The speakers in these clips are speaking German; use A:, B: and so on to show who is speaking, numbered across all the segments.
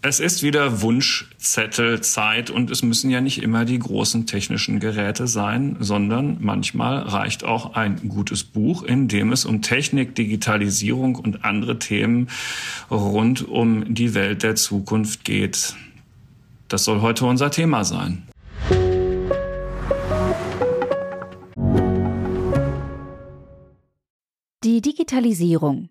A: Es ist wieder Wunschzettelzeit und es müssen ja nicht immer die großen technischen Geräte sein, sondern manchmal reicht auch ein gutes Buch, in dem es um Technik, Digitalisierung und andere Themen rund um die Welt der Zukunft geht. Das soll heute unser Thema sein.
B: Die Digitalisierung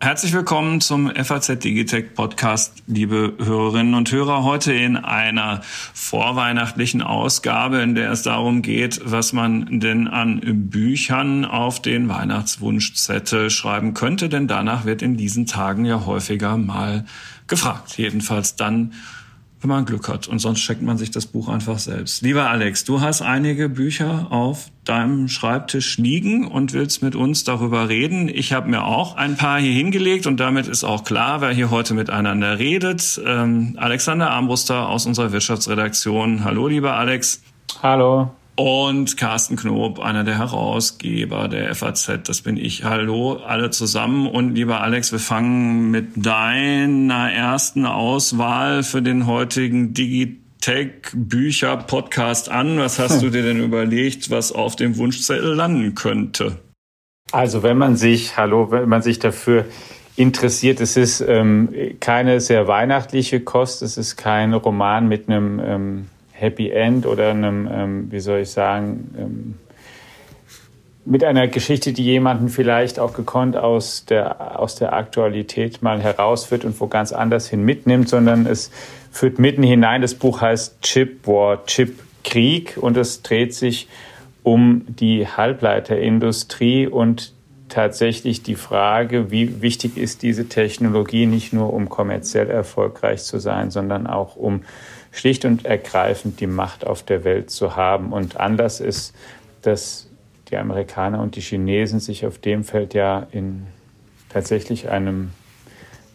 A: Herzlich willkommen zum FAZ Digitech Podcast, liebe Hörerinnen und Hörer. Heute in einer vorweihnachtlichen Ausgabe, in der es darum geht, was man denn an Büchern auf den Weihnachtswunschzettel schreiben könnte, denn danach wird in diesen Tagen ja häufiger mal gefragt. Jedenfalls dann, wenn man Glück hat. Und sonst checkt man sich das Buch einfach selbst. Lieber Alex, du hast einige Bücher auf deinem Schreibtisch liegen und willst mit uns darüber reden. Ich habe mir auch ein paar hier hingelegt und damit ist auch klar, wer hier heute miteinander redet. Ähm, Alexander Armbruster aus unserer Wirtschaftsredaktion. Hallo, lieber Alex.
C: Hallo
A: und Carsten Knob, einer der Herausgeber der FAZ. Das bin ich. Hallo, alle zusammen. Und lieber Alex, wir fangen mit deiner ersten Auswahl für den heutigen Digitech Bücher Podcast an. Was hast du dir denn überlegt, was auf dem Wunschzettel landen könnte?
C: Also, wenn man sich, hallo, wenn man sich dafür interessiert, es ist ähm, keine sehr weihnachtliche Kost, es ist kein Roman mit einem ähm, Happy End oder einem, ähm, wie soll ich sagen, ähm, mit einer Geschichte, die jemanden vielleicht auch gekonnt aus der, aus der Aktualität mal herausführt und wo ganz anders hin mitnimmt, sondern es führt mitten hinein. Das Buch heißt Chip War, Chip Krieg und es dreht sich um die Halbleiterindustrie und tatsächlich die Frage, wie wichtig ist diese Technologie nicht nur um kommerziell erfolgreich zu sein, sondern auch um schlicht und ergreifend die Macht auf der Welt zu haben. Und anders ist, dass die Amerikaner und die Chinesen sich auf dem Feld ja in tatsächlich einem,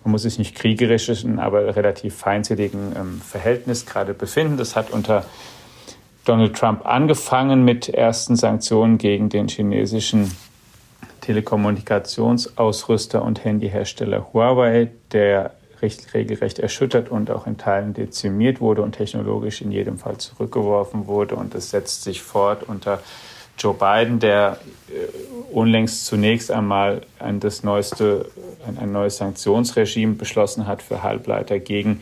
C: man muss es nicht kriegerischen, aber relativ feindseligen ähm, Verhältnis gerade befinden. Das hat unter Donald Trump angefangen mit ersten Sanktionen gegen den chinesischen Telekommunikationsausrüster und Handyhersteller Huawei, der regelrecht erschüttert und auch in Teilen dezimiert wurde und technologisch in jedem Fall zurückgeworfen wurde. Und es setzt sich fort unter Joe Biden, der äh, unlängst zunächst einmal ein, das neueste, ein, ein neues Sanktionsregime beschlossen hat für Halbleiter gegen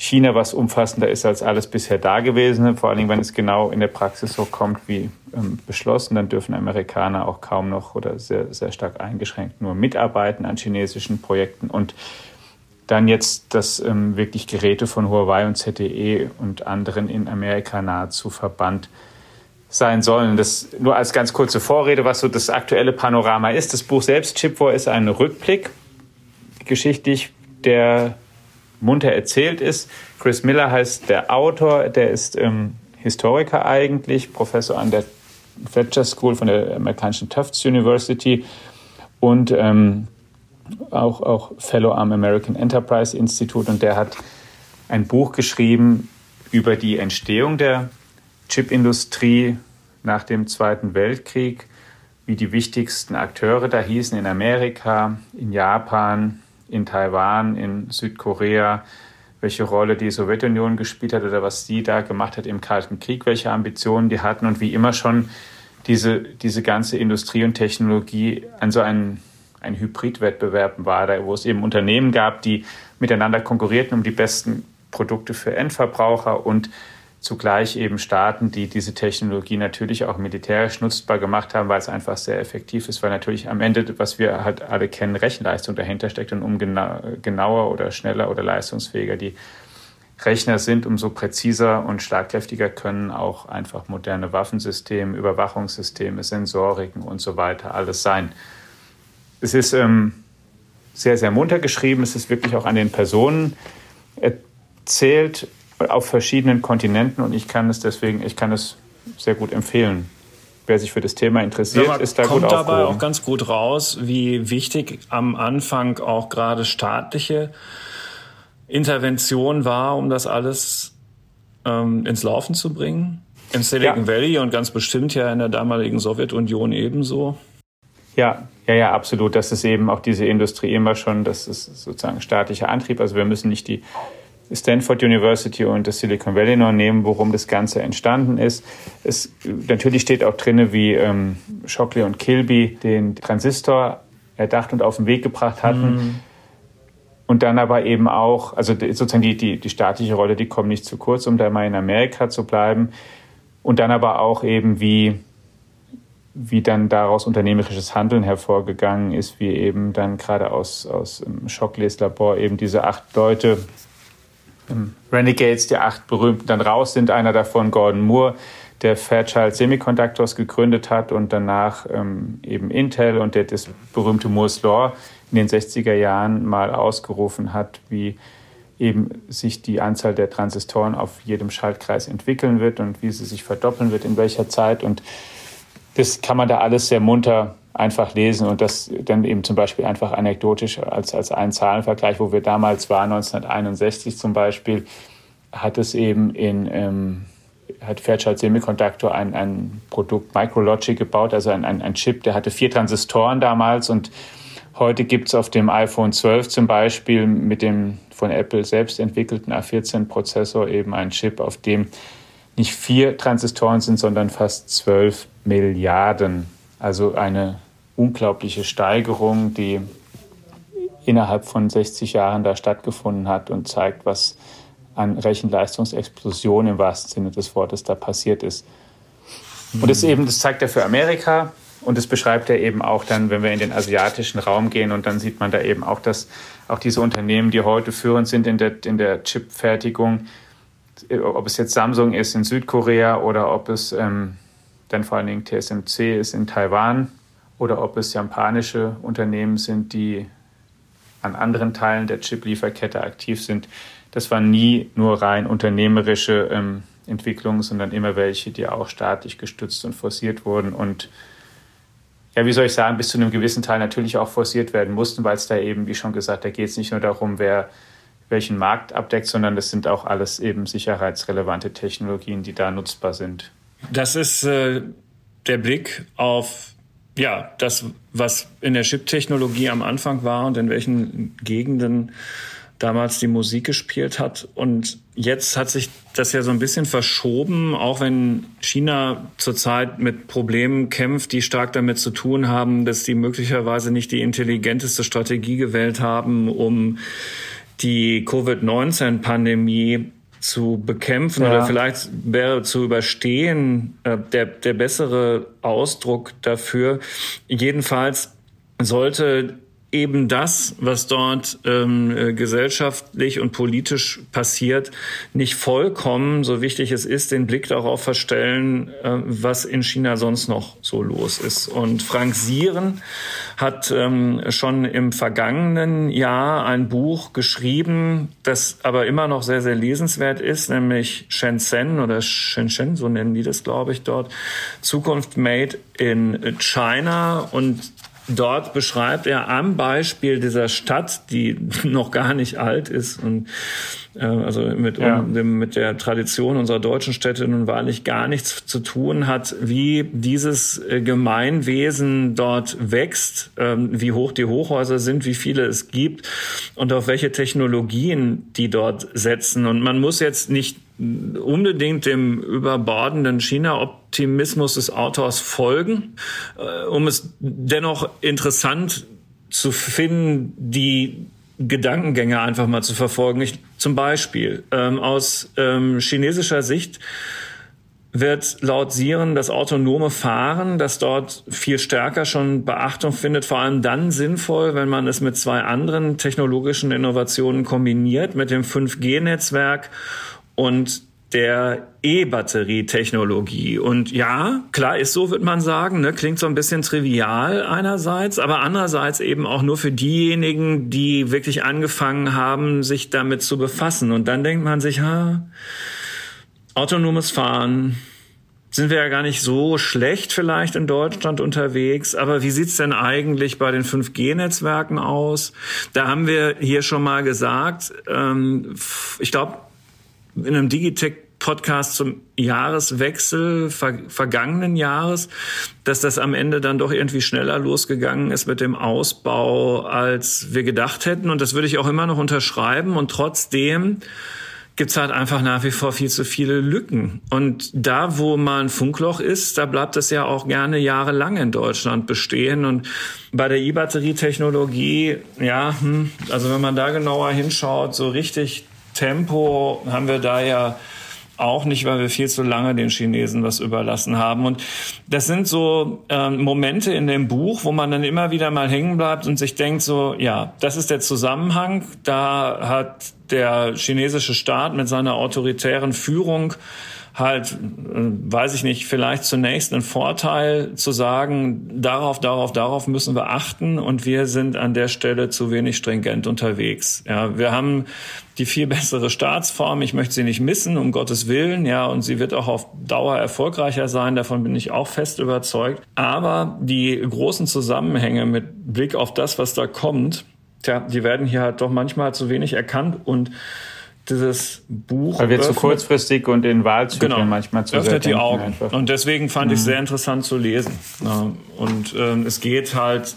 C: China, was umfassender ist als alles bisher Dagewesene. Vor Dingen, wenn es genau in der Praxis so kommt wie ähm, beschlossen, dann dürfen Amerikaner auch kaum noch oder sehr, sehr stark eingeschränkt nur mitarbeiten an chinesischen Projekten. Und dann jetzt, dass ähm, wirklich Geräte von Huawei und ZTE und anderen in Amerika nahezu verbannt sein sollen. Das nur als ganz kurze Vorrede, was so das aktuelle Panorama ist. Das Buch selbst, Chip War, ist ein Rückblick, geschichtlich, der munter erzählt ist. Chris Miller heißt der Autor, der ist ähm, Historiker eigentlich, Professor an der Fletcher School von der amerikanischen Tufts University und ähm, auch, auch Fellow am American Enterprise Institute. Und der hat ein Buch geschrieben über die Entstehung der Chipindustrie nach dem Zweiten Weltkrieg, wie die wichtigsten Akteure da hießen in Amerika, in Japan, in Taiwan, in Südkorea, welche Rolle die Sowjetunion gespielt hat oder was sie da gemacht hat im Kalten Krieg, welche Ambitionen die hatten und wie immer schon diese, diese ganze Industrie und Technologie an so einen ein Hybridwettbewerb war, da, wo es eben Unternehmen gab, die miteinander konkurrierten um die besten Produkte für Endverbraucher und zugleich eben Staaten, die diese Technologie natürlich auch militärisch nutzbar gemacht haben, weil es einfach sehr effektiv ist, weil natürlich am Ende, was wir halt alle kennen, Rechenleistung dahinter steckt und um genauer oder schneller oder leistungsfähiger die Rechner sind, umso präziser und schlagkräftiger können auch einfach moderne Waffensysteme, Überwachungssysteme, Sensoriken und so weiter alles sein es ist ähm, sehr, sehr munter geschrieben. Es ist wirklich auch an den Personen erzählt auf verschiedenen Kontinenten und ich kann es deswegen, ich kann es sehr gut empfehlen. Wer sich für das Thema interessiert,
A: mal,
C: ist da
A: kommt
C: gut
A: dabei
C: aufgehoben.
A: auch ganz gut raus, wie wichtig am Anfang auch gerade staatliche Intervention war, um das alles ähm, ins Laufen zu bringen. Im Silicon ja. Valley und ganz bestimmt ja in der damaligen Sowjetunion ebenso.
C: Ja, ja, ja, absolut. Das ist eben auch diese Industrie immer schon, das ist sozusagen staatlicher Antrieb. Also wir müssen nicht die Stanford University und das Silicon Valley noch nehmen, worum das Ganze entstanden ist. Es natürlich steht auch drinne, wie ähm, Shockley und Kilby den Transistor erdacht und auf den Weg gebracht hatten. Mhm. Und dann aber eben auch, also sozusagen die, die, die staatliche Rolle, die kommt nicht zu kurz, um da mal in Amerika zu bleiben. Und dann aber auch eben, wie, wie dann daraus unternehmerisches Handeln hervorgegangen ist, wie eben dann gerade aus, aus Shockleys Labor eben diese acht Leute Renegades, die acht berühmten, dann raus sind. Einer davon Gordon Moore, der Fairchild Semiconductors gegründet hat und danach ähm, eben Intel und der das berühmte Moore's Law in den 60er Jahren mal ausgerufen hat, wie eben sich die Anzahl der Transistoren auf jedem Schaltkreis entwickeln wird und wie sie sich verdoppeln wird, in welcher Zeit. Und das kann man da alles sehr munter einfach lesen und das dann eben zum Beispiel einfach anekdotisch als, als einen Zahlenvergleich, wo wir damals waren, 1961 zum Beispiel, hat es eben in, ähm, hat Fairchild Semiconductor ein, ein Produkt Micrologic gebaut, also ein, ein, ein Chip, der hatte vier Transistoren damals und heute gibt es auf dem iPhone 12 zum Beispiel mit dem von Apple selbst entwickelten A14-Prozessor eben einen Chip, auf dem nicht vier Transistoren sind, sondern fast zwölf Milliarden. Also eine unglaubliche Steigerung, die innerhalb von 60 Jahren da stattgefunden hat und zeigt, was an Rechenleistungsexplosion im wahrsten Sinne des Wortes da passiert ist. Und das eben, das zeigt er für Amerika und das beschreibt er eben auch dann, wenn wir in den asiatischen Raum gehen und dann sieht man da eben auch, dass auch diese Unternehmen, die heute führend sind in der, in der Chipfertigung, ob es jetzt Samsung ist in Südkorea oder ob es ähm, dann vor allen Dingen TSMC ist in Taiwan, oder ob es japanische Unternehmen sind, die an anderen Teilen der Chip-Lieferkette aktiv sind. Das waren nie nur rein unternehmerische ähm, Entwicklungen, sondern immer welche, die auch staatlich gestützt und forciert wurden und ja, wie soll ich sagen, bis zu einem gewissen Teil natürlich auch forciert werden mussten, weil es da eben, wie schon gesagt, da geht es nicht nur darum, wer welchen Markt abdeckt, sondern das sind auch alles eben sicherheitsrelevante Technologien, die da nutzbar sind.
A: Das ist äh, der Blick auf ja, das, was in der Chip-Technologie am Anfang war und in welchen Gegenden damals die Musik gespielt hat. Und jetzt hat sich das ja so ein bisschen verschoben, auch wenn China zurzeit mit Problemen kämpft, die stark damit zu tun haben, dass die möglicherweise nicht die intelligenteste Strategie gewählt haben, um die Covid-19-Pandemie zu bekämpfen ja. oder vielleicht wäre zu überstehen äh, der, der bessere Ausdruck dafür. Jedenfalls sollte eben das, was dort ähm, äh, gesellschaftlich und politisch passiert, nicht vollkommen, so wichtig es ist, den Blick darauf verstellen, äh, was in China sonst noch so los ist. Und Frank Sieren hat ähm, schon im vergangenen Jahr ein Buch geschrieben, das aber immer noch sehr, sehr lesenswert ist, nämlich Shenzhen oder Shenzhen, so nennen die das, glaube ich, dort, Zukunft Made in China. Und Dort beschreibt er am Beispiel dieser Stadt, die noch gar nicht alt ist und also mit, ja. um, dem, mit der Tradition unserer deutschen Städte nun wahrlich gar nichts zu tun hat, wie dieses äh, Gemeinwesen dort wächst, ähm, wie hoch die Hochhäuser sind, wie viele es gibt und auf welche Technologien die dort setzen. Und man muss jetzt nicht unbedingt dem überbordenden China-Optimismus des Autors folgen, äh, um es dennoch interessant zu finden, die Gedankengänge einfach mal zu verfolgen. Ich, zum Beispiel ähm, aus ähm, chinesischer Sicht wird laut Siren das autonome Fahren, das dort viel stärker schon Beachtung findet, vor allem dann sinnvoll, wenn man es mit zwei anderen technologischen Innovationen kombiniert, mit dem 5G-Netzwerk und der E-Batterietechnologie. Und ja, klar ist so, wird man sagen, ne? klingt so ein bisschen trivial einerseits, aber andererseits eben auch nur für diejenigen, die wirklich angefangen haben, sich damit zu befassen. Und dann denkt man sich, ha, autonomes Fahren, sind wir ja gar nicht so schlecht vielleicht in Deutschland unterwegs. Aber wie sieht's denn eigentlich bei den 5G-Netzwerken aus? Da haben wir hier schon mal gesagt, ähm, ich glaube, in einem Digitech Podcast zum Jahreswechsel ver vergangenen Jahres, dass das am Ende dann doch irgendwie schneller losgegangen ist mit dem Ausbau, als wir gedacht hätten. Und das würde ich auch immer noch unterschreiben. Und trotzdem gibt's halt einfach nach wie vor viel zu viele Lücken. Und da, wo mal ein Funkloch ist, da bleibt es ja auch gerne jahrelang in Deutschland bestehen. Und bei der E-Batterietechnologie, ja, hm, also wenn man da genauer hinschaut, so richtig Tempo haben wir da ja auch nicht, weil wir viel zu lange den Chinesen was überlassen haben. Und das sind so ähm, Momente in dem Buch, wo man dann immer wieder mal hängen bleibt und sich denkt so, ja, das ist der Zusammenhang. Da hat der chinesische Staat mit seiner autoritären Führung halt, äh, weiß ich nicht, vielleicht zunächst einen Vorteil zu sagen, darauf, darauf, darauf müssen wir achten und wir sind an der Stelle zu wenig stringent unterwegs. Ja, wir haben die viel bessere Staatsform. Ich möchte sie nicht missen, um Gottes Willen. Ja, und sie wird auch auf Dauer erfolgreicher sein. Davon bin ich auch fest überzeugt. Aber die großen Zusammenhänge mit Blick auf das, was da kommt, tja, die werden hier halt doch manchmal zu wenig erkannt und dieses Buch.
C: Weil wir öffnet, zu kurzfristig und in Wahlzyklen
A: genau,
C: manchmal zu
A: öffnet die Augen. Einfach. Und deswegen fand mhm. ich es sehr interessant zu lesen. Und ähm, es geht halt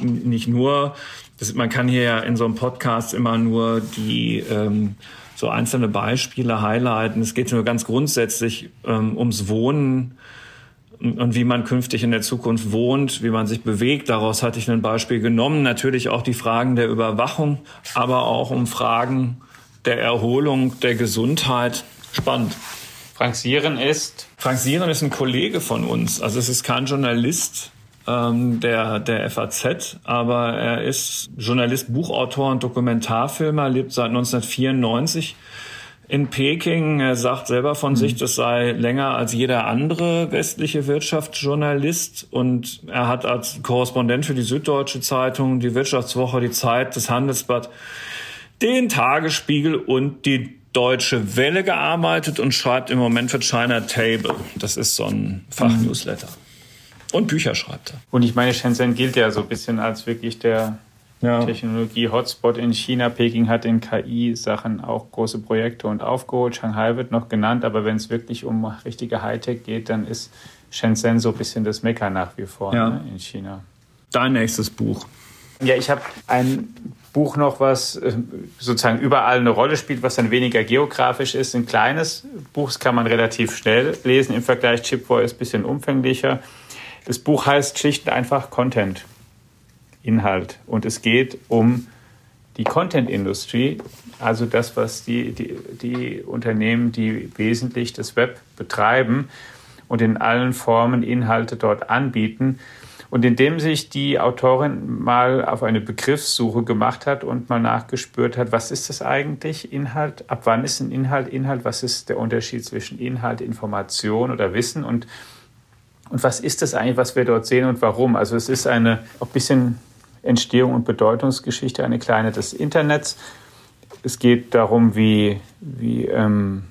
A: nicht nur, das, man kann hier ja in so einem Podcast immer nur die ähm, so einzelne Beispiele highlighten. Es geht nur ganz grundsätzlich ähm, ums Wohnen und wie man künftig in der Zukunft wohnt, wie man sich bewegt. Daraus hatte ich ein Beispiel genommen. Natürlich auch die Fragen der Überwachung, aber auch um Fragen der Erholung, der Gesundheit. Spannend.
C: Frank Sieren ist?
A: Frank Sieren ist ein Kollege von uns. Also es ist kein Journalist ähm, der, der FAZ, aber er ist Journalist, Buchautor und Dokumentarfilmer, lebt seit 1994 in Peking. Er sagt selber von mhm. sich, das sei länger als jeder andere westliche Wirtschaftsjournalist. Und er hat als Korrespondent für die Süddeutsche Zeitung, die Wirtschaftswoche, die Zeit, das Handelsblatt den Tagesspiegel und die Deutsche Welle gearbeitet und schreibt im Moment für China Table. Das ist so ein Fachnewsletter. Und Bücher schreibt er.
C: Und ich meine, Shenzhen gilt ja so ein bisschen als wirklich der ja. Technologie-Hotspot in China. Peking hat in KI-Sachen auch große Projekte und aufgeholt. Shanghai wird noch genannt, aber wenn es wirklich um richtige Hightech geht, dann ist Shenzhen so ein bisschen das Mekka nach wie vor ja. ne, in China.
A: Dein nächstes Buch.
C: Ja, ich habe ein Buch noch, was äh, sozusagen überall eine Rolle spielt, was dann weniger geografisch ist. Ein kleines Buch, kann man relativ schnell lesen. Im Vergleich Chipboy ist ein bisschen umfänglicher. Das Buch heißt schlicht und einfach Content, Inhalt. Und es geht um die Content-Industrie, also das, was die, die, die Unternehmen, die wesentlich das Web betreiben und in allen Formen Inhalte dort anbieten und indem sich die Autorin mal auf eine Begriffssuche gemacht hat und mal nachgespürt hat, was ist das eigentlich Inhalt, ab wann ist ein Inhalt Inhalt, was ist der Unterschied zwischen Inhalt, Information oder Wissen und, und was ist das eigentlich, was wir dort sehen und warum. Also es ist eine ein bisschen Entstehung und Bedeutungsgeschichte, eine kleine des Internets. Es geht darum, wie, wie ähm,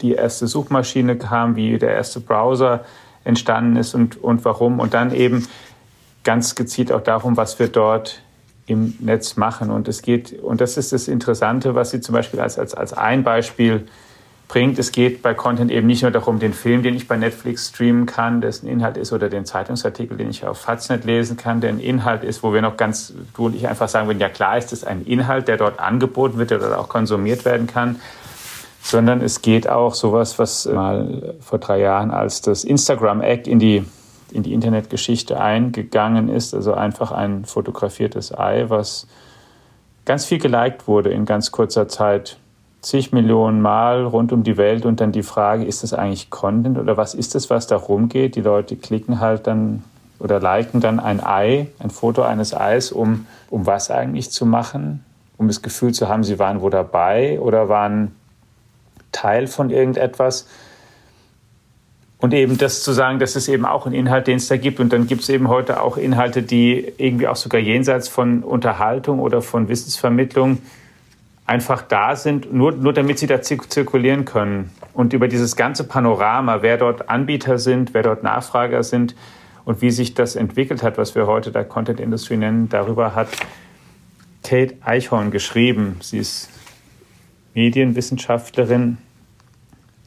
C: die erste Suchmaschine kam, wie der erste Browser entstanden ist und, und warum. Und dann eben ganz gezielt auch darum, was wir dort im Netz machen. Und es geht, und das ist das Interessante, was sie zum Beispiel als, als, als ein Beispiel bringt. Es geht bei Content eben nicht nur darum, den Film, den ich bei Netflix streamen kann, dessen Inhalt ist, oder den Zeitungsartikel, den ich auf Faznet lesen kann, der ein Inhalt ist, wo wir noch ganz, du ich einfach sagen würden, ja klar ist es ein Inhalt, der dort angeboten wird, der dort auch konsumiert werden kann sondern es geht auch sowas, was mal vor drei Jahren als das Instagram-Eck in die, in die Internetgeschichte eingegangen ist, also einfach ein fotografiertes Ei, was ganz viel geliked wurde in ganz kurzer Zeit, zig Millionen Mal rund um die Welt und dann die Frage, ist das eigentlich Content oder was ist das, was da rumgeht? Die Leute klicken halt dann oder liken dann ein Ei, ein Foto eines Eis, um, um was eigentlich zu machen? Um das Gefühl zu haben, sie waren wo dabei oder waren Teil von irgendetwas. Und eben das zu sagen, das ist eben auch ein Inhalt, den es da gibt. Und dann gibt es eben heute auch Inhalte, die irgendwie auch sogar jenseits von Unterhaltung oder von Wissensvermittlung einfach da sind, nur, nur damit sie da zirkulieren können. Und über dieses ganze Panorama, wer dort Anbieter sind, wer dort Nachfrager sind und wie sich das entwickelt hat, was wir heute da Content Industry nennen, darüber hat Kate Eichhorn geschrieben. Sie ist Medienwissenschaftlerin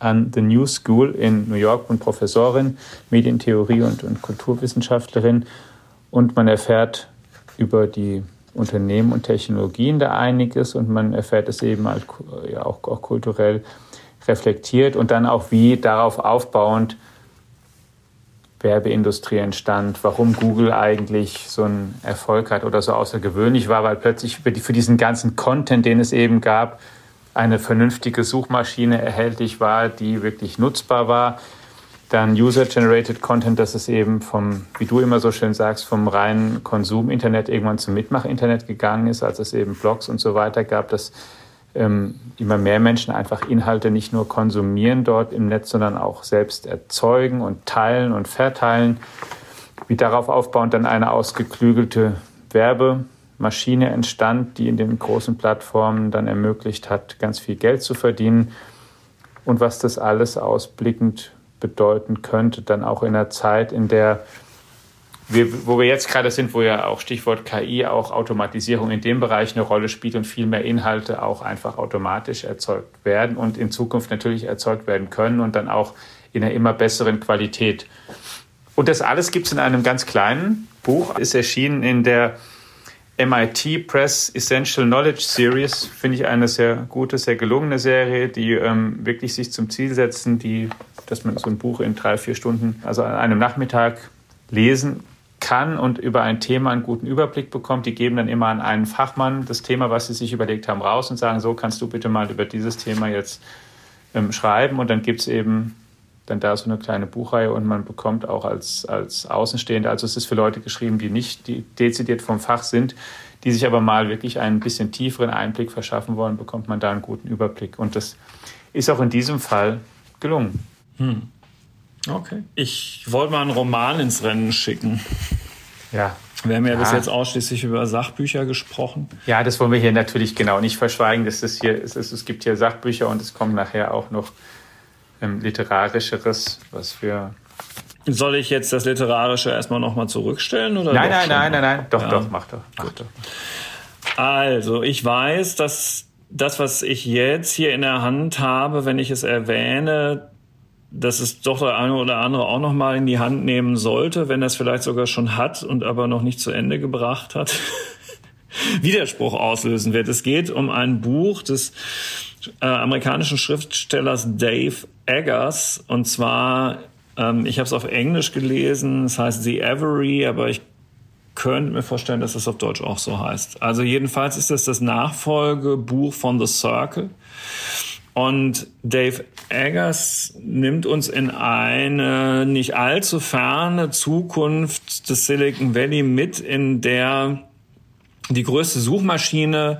C: an The New School in New York und Professorin, Medientheorie und, und Kulturwissenschaftlerin. Und man erfährt über die Unternehmen und Technologien da einiges und man erfährt es eben halt, ja, auch, auch kulturell reflektiert und dann auch wie darauf aufbauend Werbeindustrie entstand, warum Google eigentlich so einen Erfolg hat oder so außergewöhnlich war, weil plötzlich für diesen ganzen Content, den es eben gab, eine vernünftige Suchmaschine erhältlich war, die wirklich nutzbar war. Dann User-Generated Content, dass es eben vom, wie du immer so schön sagst, vom reinen Konsum-Internet irgendwann zum Mitmach-Internet gegangen ist, als es eben Blogs und so weiter gab, dass ähm, immer mehr Menschen einfach Inhalte nicht nur konsumieren dort im Netz, sondern auch selbst erzeugen und teilen und verteilen. Wie darauf aufbauend dann eine ausgeklügelte Werbe- Maschine entstand, die in den großen Plattformen dann ermöglicht hat, ganz viel Geld zu verdienen. Und was das alles ausblickend bedeuten könnte, dann auch in einer Zeit, in der wir, wo wir jetzt gerade sind, wo ja auch Stichwort KI, auch Automatisierung in dem Bereich eine Rolle spielt und viel mehr Inhalte auch einfach automatisch erzeugt werden und in Zukunft natürlich erzeugt werden können und dann auch in einer immer besseren Qualität. Und das alles gibt es in einem ganz kleinen Buch, ist erschienen in der MIT Press Essential Knowledge Series finde ich eine sehr gute, sehr gelungene Serie, die ähm, wirklich sich zum Ziel setzen, die, dass man so ein Buch in drei, vier Stunden, also an einem Nachmittag lesen kann und über ein Thema einen guten Überblick bekommt. Die geben dann immer an einen Fachmann das Thema, was sie sich überlegt haben, raus und sagen, so kannst du bitte mal über dieses Thema jetzt ähm, schreiben. Und dann gibt es eben dann da so eine kleine Buchreihe und man bekommt auch als, als Außenstehende, also es ist für Leute geschrieben, die nicht die dezidiert vom Fach sind, die sich aber mal wirklich einen bisschen tieferen Einblick verschaffen wollen, bekommt man da einen guten Überblick. Und das ist auch in diesem Fall gelungen. Hm.
A: Okay. Ich wollte mal einen Roman ins Rennen schicken.
C: Ja.
A: Wir haben ja, ja, bis jetzt ausschließlich über Sachbücher gesprochen.
C: Ja, das wollen wir hier natürlich genau nicht verschweigen. Das ist hier, es, ist, es gibt hier Sachbücher und es kommen nachher auch noch ähm, Literarischeres, was wir.
A: Soll ich jetzt das Literarische erstmal nochmal zurückstellen? Oder
C: nein, nein, nein, nein, nein, doch, ja. doch, mach doch. Mach doch.
A: Also, ich weiß, dass das, was ich jetzt hier in der Hand habe, wenn ich es erwähne, dass es doch der eine oder andere auch noch mal in die Hand nehmen sollte, wenn er es vielleicht sogar schon hat und aber noch nicht zu Ende gebracht hat, Widerspruch auslösen wird. Es geht um ein Buch des äh, amerikanischen Schriftstellers Dave Eggers. Und zwar, ähm, ich habe es auf Englisch gelesen, es heißt The Avery, aber ich könnte mir vorstellen, dass es auf Deutsch auch so heißt. Also jedenfalls ist das das Nachfolgebuch von The Circle. Und Dave Eggers nimmt uns in eine nicht allzu ferne Zukunft des Silicon Valley mit, in der die größte Suchmaschine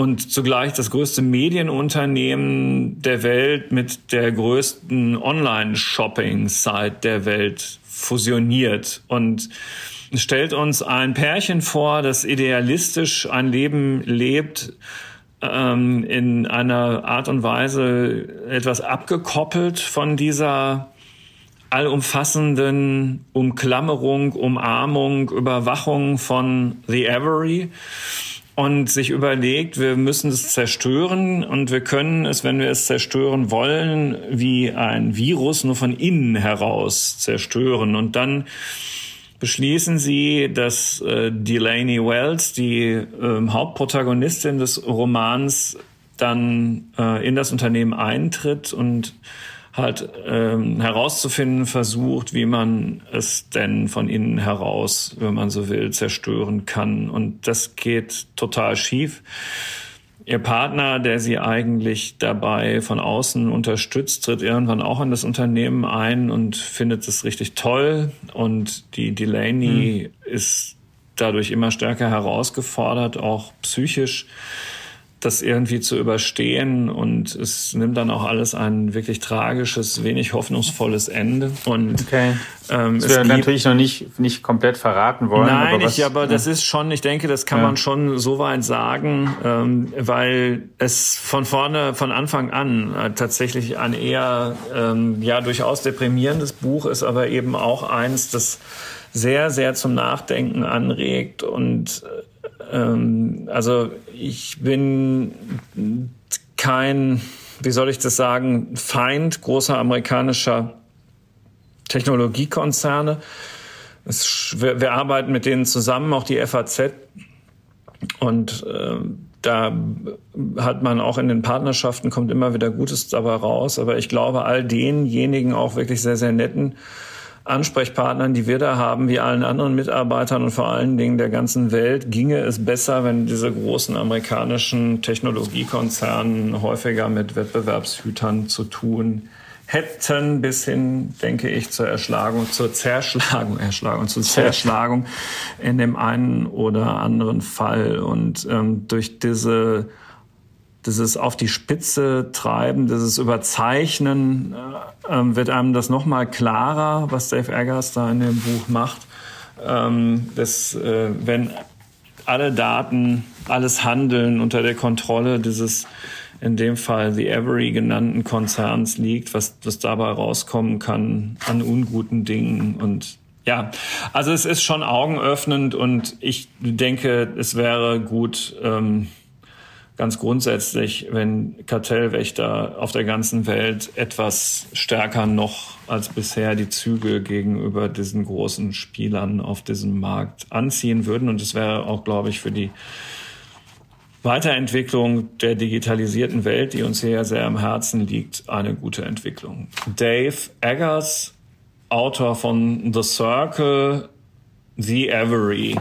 A: und zugleich das größte Medienunternehmen der Welt mit der größten Online-Shopping-Site der Welt fusioniert. Und stellt uns ein Pärchen vor, das idealistisch ein Leben lebt, ähm, in einer Art und Weise etwas abgekoppelt von dieser allumfassenden Umklammerung, Umarmung, Überwachung von The Avery und sich überlegt, wir müssen es zerstören und wir können es, wenn wir es zerstören wollen, wie ein Virus nur von innen heraus zerstören. Und dann beschließen sie, dass äh, Delaney Wells, die äh, Hauptprotagonistin des Romans, dann äh, in das Unternehmen eintritt und halt ähm, herauszufinden versucht, wie man es denn von innen heraus, wenn man so will, zerstören kann. Und das geht total schief. Ihr Partner, der sie eigentlich dabei von außen unterstützt, tritt irgendwann auch in das Unternehmen ein und findet es richtig toll. Und die Delaney mhm. ist dadurch immer stärker herausgefordert, auch psychisch das irgendwie zu überstehen und es nimmt dann auch alles ein wirklich tragisches, wenig hoffnungsvolles Ende. Und
C: okay. ähm, das wir natürlich noch nicht nicht komplett verraten wollen.
A: Nein, aber, was, ich, aber ja. das ist schon, ich denke, das kann ja. man schon so weit sagen, ähm, weil es von vorne, von Anfang an äh, tatsächlich ein eher ähm, ja durchaus deprimierendes Buch ist, aber eben auch eins, das sehr, sehr zum Nachdenken anregt und äh, ähm, also ich bin kein, wie soll ich das sagen, Feind großer amerikanischer Technologiekonzerne. Es, wir, wir, arbeiten mit denen zusammen, auch die FAZ. Und äh, da hat man auch in den Partnerschaften kommt immer wieder Gutes dabei raus. Aber ich glaube, all denjenigen auch wirklich sehr, sehr netten Ansprechpartnern, die wir da haben, wie allen anderen Mitarbeitern und vor allen Dingen der ganzen Welt, ginge es besser, wenn diese großen amerikanischen Technologiekonzernen häufiger mit Wettbewerbshütern zu tun hätten, bis hin, denke ich, zur Erschlagung, zur Zerschlagung, Erschlagung, zur Zerschlagung in dem einen oder anderen Fall. Und ähm, durch diese dieses auf die Spitze treiben, dieses Überzeichnen, äh, ähm, wird einem das nochmal klarer, was Dave Eggers da in dem Buch macht. Ähm, dass, äh, wenn alle Daten, alles Handeln unter der Kontrolle dieses, in dem Fall The Every genannten Konzerns liegt, was, was dabei rauskommen kann an unguten Dingen und ja, also es ist schon augenöffnend und ich denke, es wäre gut, ähm, ganz grundsätzlich, wenn Kartellwächter auf der ganzen Welt etwas stärker noch als bisher die Züge gegenüber diesen großen Spielern auf diesem Markt anziehen würden. Und es wäre auch, glaube ich, für die Weiterentwicklung der digitalisierten Welt, die uns hier sehr am Herzen liegt, eine gute Entwicklung. Dave Eggers, Autor von The Circle, The Every,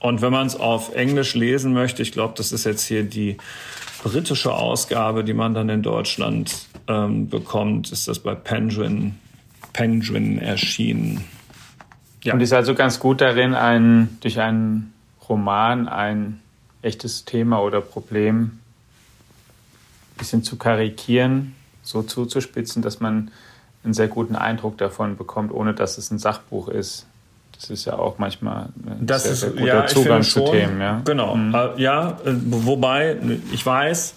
A: und wenn man es auf Englisch lesen möchte, ich glaube, das ist jetzt hier die britische Ausgabe, die man dann in Deutschland ähm, bekommt, ist das bei Penguin, Penguin erschienen.
C: Ja. Und ist also ganz gut darin, ein, durch einen Roman ein echtes Thema oder Problem ein bisschen zu karikieren, so zuzuspitzen, dass man einen sehr guten Eindruck davon bekommt, ohne dass es ein Sachbuch ist. Das ist ja auch manchmal ein
A: das sehr, sehr guter ja, Zugang zu Themen. Ja? Genau. Mhm. Äh, ja, äh, wobei, ich weiß,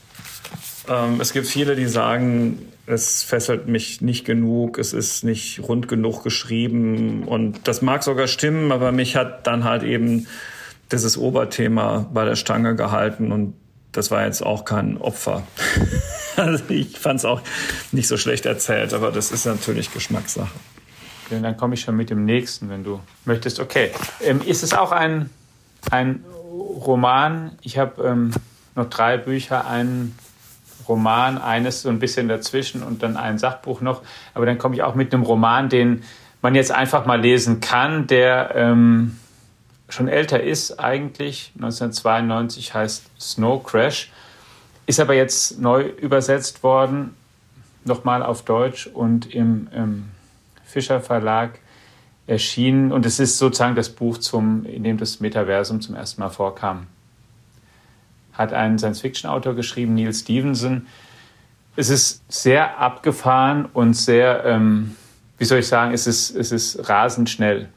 A: ähm, es gibt viele, die sagen, es fesselt mich nicht genug, es ist nicht rund genug geschrieben und das mag sogar stimmen, aber mich hat dann halt eben dieses Oberthema bei der Stange gehalten und das war jetzt auch kein Opfer. also ich fand es auch nicht so schlecht erzählt, aber das ist natürlich Geschmackssache.
C: Dann komme ich schon mit dem nächsten, wenn du möchtest. Okay. Ähm, ist es auch ein, ein Roman? Ich habe ähm, noch drei Bücher, einen Roman, eines so ein bisschen dazwischen und dann ein Sachbuch noch. Aber dann komme ich auch mit einem Roman, den man jetzt einfach mal lesen kann, der ähm, schon älter ist eigentlich. 1992 heißt Snow Crash. Ist aber jetzt neu übersetzt worden, nochmal auf Deutsch und im, im Fischer Verlag erschienen und es ist sozusagen das Buch, zum, in dem das Metaversum zum ersten Mal vorkam. Hat ein Science-Fiction-Autor geschrieben, Neil Stevenson. Es ist sehr abgefahren und sehr, ähm, wie soll ich sagen, es ist, es ist rasend schnell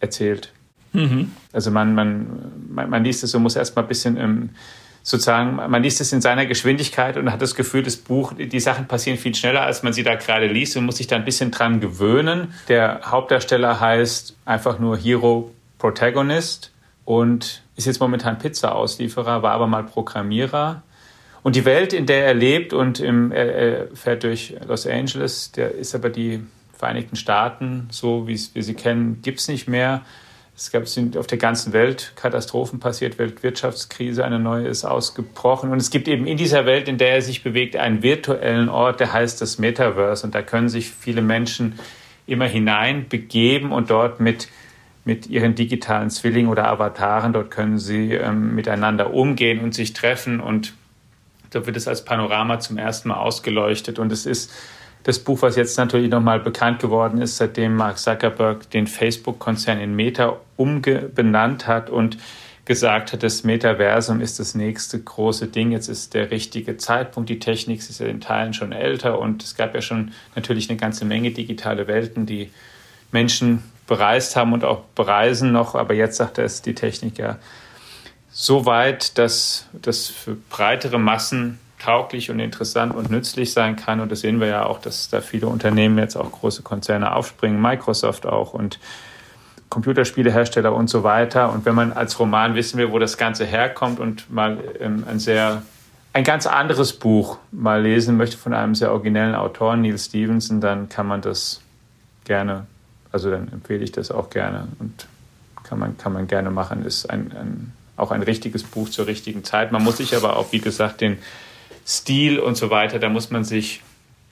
C: erzählt. Mhm. Also man, man, man, man, liest es und muss erstmal ein bisschen ähm, sozusagen, man liest es in seiner Geschwindigkeit und hat das Gefühl, das Buch, die Sachen passieren viel schneller, als man sie da gerade liest und muss sich da ein bisschen dran gewöhnen. Der Hauptdarsteller heißt einfach nur Hero Protagonist und ist jetzt momentan Pizza-Auslieferer, war aber mal Programmierer. Und die Welt, in der er lebt und im, er, fährt durch Los Angeles, der ist aber die Vereinigten Staaten, so wie wir sie kennen, gibt es nicht mehr. Es gab sind auf der ganzen Welt Katastrophen passiert, Weltwirtschaftskrise, eine neue ist ausgebrochen. Und es gibt eben in dieser Welt, in der er sich bewegt, einen virtuellen Ort, der heißt das Metaverse. Und da können sich viele Menschen immer hinein begeben und dort mit, mit ihren digitalen Zwillingen oder Avataren, dort können sie ähm, miteinander umgehen und sich treffen. Und da wird es als Panorama zum ersten Mal ausgeleuchtet. Und es ist das Buch, was jetzt natürlich nochmal bekannt geworden ist, seitdem Mark Zuckerberg den Facebook-Konzern in Meta umbenannt hat und gesagt hat, das Metaversum ist das nächste große Ding, jetzt ist der richtige Zeitpunkt, die Technik ist ja in Teilen schon älter und es gab ja schon natürlich eine ganze Menge digitale Welten, die Menschen bereist haben und auch bereisen noch, aber jetzt sagt er, ist die Technik ja so weit, dass das für breitere Massen tauglich und interessant und nützlich sein kann. Und das sehen wir ja auch, dass da viele Unternehmen jetzt auch große Konzerne aufspringen, Microsoft auch und Computerspielehersteller und so weiter. Und wenn man als Roman wissen will, wo das Ganze herkommt und mal ähm, ein sehr ein ganz anderes Buch mal lesen möchte von einem sehr originellen Autor, Neil Stevenson, dann kann man das gerne, also dann empfehle ich das auch gerne und kann man, kann man gerne machen. Ist ein, ein, auch ein richtiges Buch zur richtigen Zeit. Man muss sich aber auch, wie gesagt, den Stil und so weiter, da muss man sich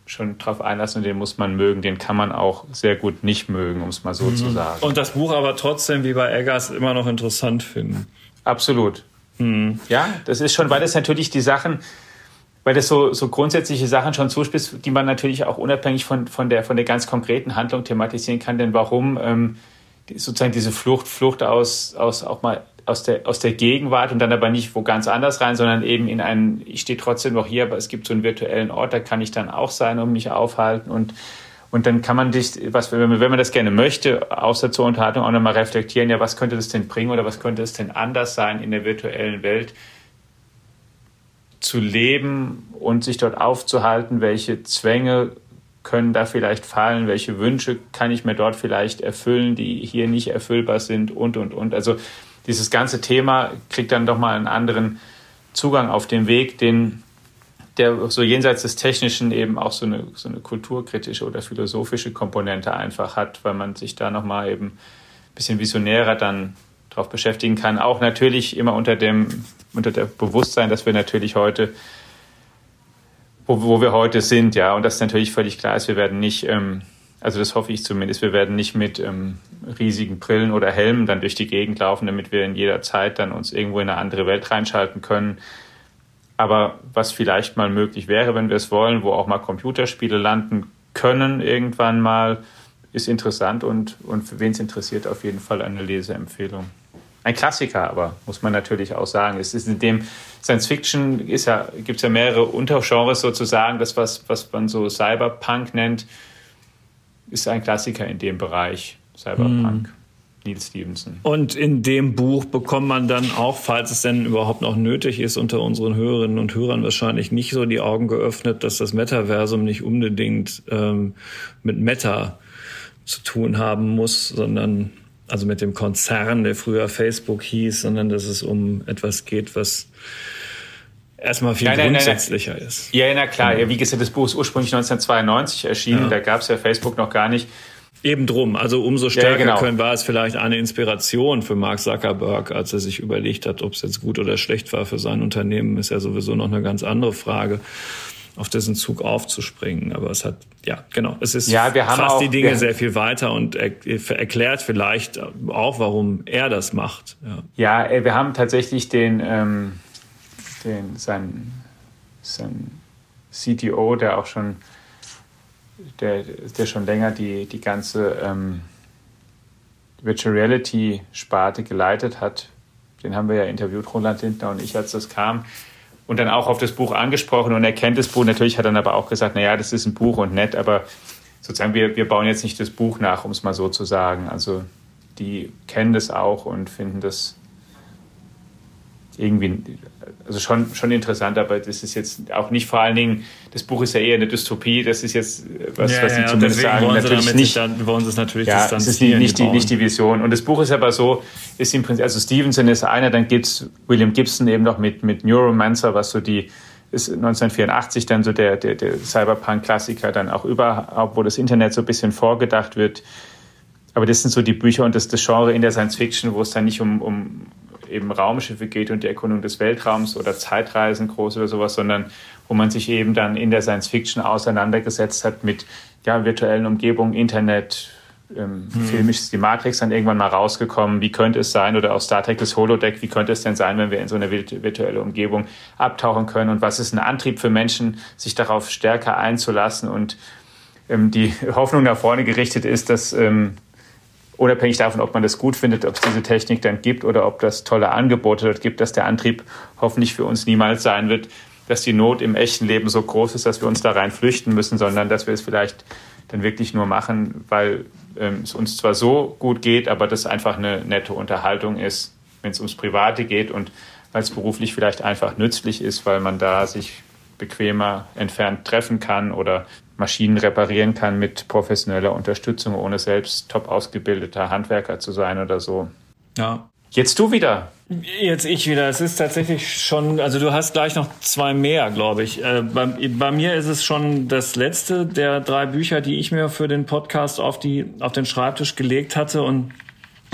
C: schon drauf einlassen und den muss man mögen. Den kann man auch sehr gut nicht mögen, um es mal so mhm. zu sagen.
A: Und das Buch aber trotzdem, wie bei Eggers, immer noch interessant finden.
C: Absolut. Mhm. Ja, das ist schon, weil das natürlich die Sachen, weil das so, so grundsätzliche Sachen schon zuspitzt, die man natürlich auch unabhängig von, von, der, von der ganz konkreten Handlung thematisieren kann. Denn warum ähm, sozusagen diese Flucht, Flucht aus, aus auch mal aus der, aus der Gegenwart und dann aber nicht wo ganz anders rein, sondern eben in einen, ich stehe trotzdem noch hier, aber es gibt so einen virtuellen Ort, da kann ich dann auch sein und mich aufhalten und und dann kann man dich, was, wenn man, das gerne möchte, außer zur Unterhaltung auch nochmal reflektieren, ja, was könnte das denn bringen oder was könnte es denn anders sein in der virtuellen Welt zu leben und sich dort aufzuhalten, welche Zwänge können da vielleicht fallen, welche Wünsche kann ich mir dort vielleicht erfüllen, die hier nicht erfüllbar sind? Und, und, und. Also dieses ganze Thema kriegt dann doch mal einen anderen Zugang auf den Weg, den der so jenseits des Technischen eben auch so eine, so eine kulturkritische oder philosophische Komponente einfach hat, weil man sich da nochmal eben ein bisschen visionärer dann darauf beschäftigen kann. Auch natürlich immer unter dem, unter der Bewusstsein, dass wir natürlich heute, wo, wo wir heute sind, ja, und das natürlich völlig klar ist, wir werden nicht, ähm, also das hoffe ich zumindest, wir werden nicht mit ähm, riesigen Brillen oder Helmen dann durch die Gegend laufen, damit wir in jeder Zeit dann uns irgendwo in eine andere Welt reinschalten können aber was vielleicht mal möglich wäre, wenn wir es wollen, wo auch mal Computerspiele landen können irgendwann mal, ist interessant und, und für wen es interessiert, auf jeden Fall eine Leseempfehlung. Ein Klassiker, aber muss man natürlich auch sagen. Es ist in dem Science Fiction ja, gibt es ja mehrere Untergenres sozusagen. Das, was, was man so Cyberpunk nennt, ist ein Klassiker in dem Bereich. Cyberpunk. Hm. Neil Stevenson.
A: Und in dem Buch bekommt man dann auch, falls es denn überhaupt noch nötig ist, unter unseren Hörerinnen und Hörern wahrscheinlich nicht so die Augen geöffnet, dass das Metaversum nicht unbedingt ähm, mit Meta zu tun haben muss, sondern also mit dem Konzern, der früher Facebook hieß, sondern dass es um etwas geht, was erstmal viel nein, nein, grundsätzlicher
C: nein,
A: ist.
C: Ja, na klar. Ja, wie gesagt, das Buch ist ursprünglich 1992 erschienen. Ja. Da gab es ja Facebook noch gar nicht.
A: Eben drum. Also umso stärker ja, genau. können, war es vielleicht eine Inspiration für Mark Zuckerberg, als er sich überlegt hat, ob es jetzt gut oder schlecht war für sein Unternehmen, ist ja sowieso noch eine ganz andere Frage auf dessen Zug aufzuspringen. Aber es hat, ja, genau, es ist
C: ja, wir haben
A: fast
C: auch,
A: die Dinge sehr viel weiter und er, erklärt vielleicht auch, warum er das macht.
C: Ja, ja äh, wir haben tatsächlich den, ähm, den sein, sein CTO, der auch schon der, der schon länger die, die ganze ähm, Virtual Reality Sparte geleitet hat. Den haben wir ja interviewt, Roland Lindner und ich, als das kam. Und dann auch auf das Buch angesprochen und er kennt das Buch. Natürlich hat er dann aber auch gesagt, naja, das ist ein Buch und nett, aber sozusagen wir, wir bauen jetzt nicht das Buch nach, um es mal so zu sagen. Also die kennen das auch und finden das irgendwie, also schon, schon interessant, aber das ist jetzt auch nicht vor allen Dingen, das Buch ist ja eher eine Dystopie, das ist jetzt was,
A: ja,
C: was
A: Sie
C: ja, zumindest sagen,
A: natürlich nicht. Dann, wollen Sie es natürlich
C: ja, es ist nicht, nicht, die, nicht die Vision. Und das Buch ist aber so, ist im Prinzip, also Stevenson ist einer, dann gibt es William Gibson eben noch mit, mit Neuromancer, was so die, ist 1984 dann so der, der, der Cyberpunk-Klassiker, dann auch überhaupt, wo das Internet so ein bisschen vorgedacht wird. Aber das sind so die Bücher und das, das Genre in der Science Fiction, wo es dann nicht um, um eben Raumschiffe geht und die Erkundung des Weltraums oder Zeitreisen groß oder sowas, sondern wo man sich eben dann in der Science Fiction auseinandergesetzt hat mit ja, virtuellen Umgebungen, Internet, ähm, hm. filmisch ist die Matrix dann irgendwann mal rausgekommen, wie könnte es sein, oder auch Star Trek das Holodeck, wie könnte es denn sein, wenn wir in so eine virtuelle Umgebung abtauchen können? Und was ist ein Antrieb für Menschen, sich darauf stärker einzulassen? Und ähm, die Hoffnung nach vorne gerichtet ist, dass ähm, unabhängig davon, ob man das gut findet, ob es diese Technik dann gibt oder ob das tolle Angebote dort gibt, dass der Antrieb hoffentlich für uns niemals sein wird, dass die Not im echten Leben so groß ist, dass wir uns da rein flüchten müssen, sondern dass wir es vielleicht dann wirklich nur machen, weil ähm, es uns zwar so gut geht, aber das einfach eine nette Unterhaltung ist, wenn es ums Private geht und weil es beruflich vielleicht einfach nützlich ist, weil man da sich bequemer entfernt treffen kann oder Maschinen reparieren kann mit professioneller Unterstützung, ohne selbst top ausgebildeter Handwerker zu sein oder so.
A: Ja.
C: Jetzt du wieder.
A: Jetzt ich wieder. Es ist tatsächlich schon, also du hast gleich noch zwei mehr, glaube ich. Äh, bei, bei, mir ist es schon das letzte der drei Bücher, die ich mir für den Podcast auf, die, auf den Schreibtisch gelegt hatte. Und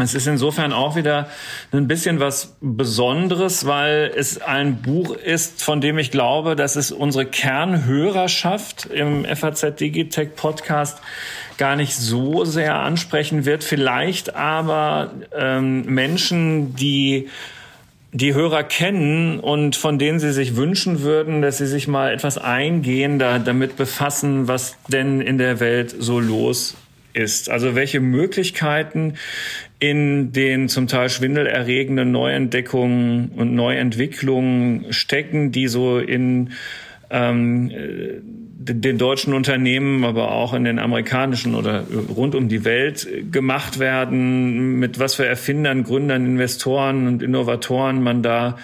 A: es ist insofern auch wieder ein bisschen was Besonderes, weil es ein Buch ist, von dem ich glaube, dass es unsere Kernhörerschaft im FAZ Digitech Podcast gar nicht so sehr ansprechen wird. Vielleicht aber ähm, Menschen, die die Hörer kennen und von denen sie sich wünschen würden, dass sie sich mal etwas eingehender damit befassen, was denn in der Welt so los ist. Also welche Möglichkeiten in den zum Teil schwindelerregenden Neuentdeckungen und Neuentwicklungen stecken, die so in ähm, den deutschen Unternehmen, aber auch in den amerikanischen oder rund um die Welt gemacht werden, mit was für Erfindern, Gründern, Investoren und Innovatoren man da